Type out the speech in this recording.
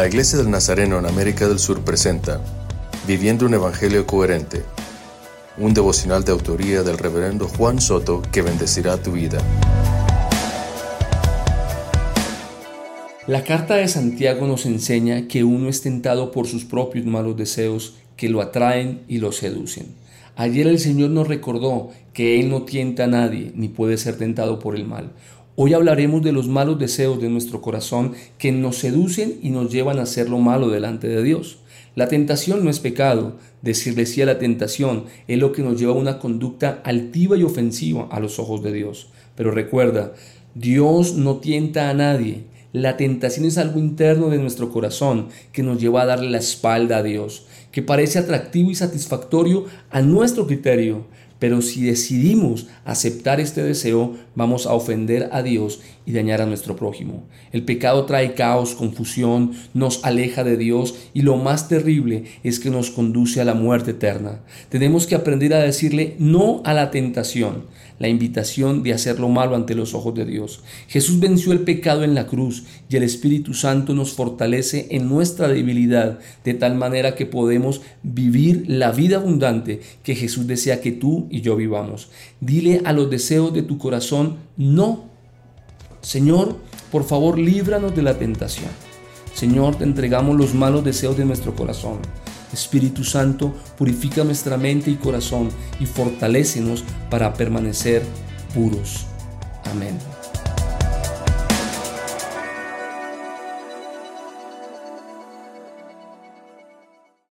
La Iglesia del Nazareno en América del Sur presenta Viviendo un Evangelio Coherente, un devocional de autoría del reverendo Juan Soto que bendecirá tu vida. La carta de Santiago nos enseña que uno es tentado por sus propios malos deseos que lo atraen y lo seducen. Ayer el Señor nos recordó que Él no tienta a nadie ni puede ser tentado por el mal. Hoy hablaremos de los malos deseos de nuestro corazón que nos seducen y nos llevan a hacer lo malo delante de Dios. La tentación no es pecado. Decirle sí a la tentación es lo que nos lleva a una conducta altiva y ofensiva a los ojos de Dios. Pero recuerda, Dios no tienta a nadie. La tentación es algo interno de nuestro corazón que nos lleva a darle la espalda a Dios, que parece atractivo y satisfactorio a nuestro criterio, pero si decidimos aceptar este deseo, vamos a ofender a Dios y dañar a nuestro prójimo. El pecado trae caos, confusión, nos aleja de Dios y lo más terrible es que nos conduce a la muerte eterna. Tenemos que aprender a decirle no a la tentación, la invitación de hacer lo malo ante los ojos de Dios. Jesús venció el pecado en la cruz y el Espíritu Santo nos fortalece en nuestra debilidad de tal manera que podemos vivir la vida abundante que Jesús desea que tú y yo vivamos. Dile a los deseos de tu corazón no. Señor, por favor, líbranos de la tentación. Señor, te entregamos los malos deseos de nuestro corazón. Espíritu Santo, purifica nuestra mente y corazón y fortalécenos para permanecer puros. Amén.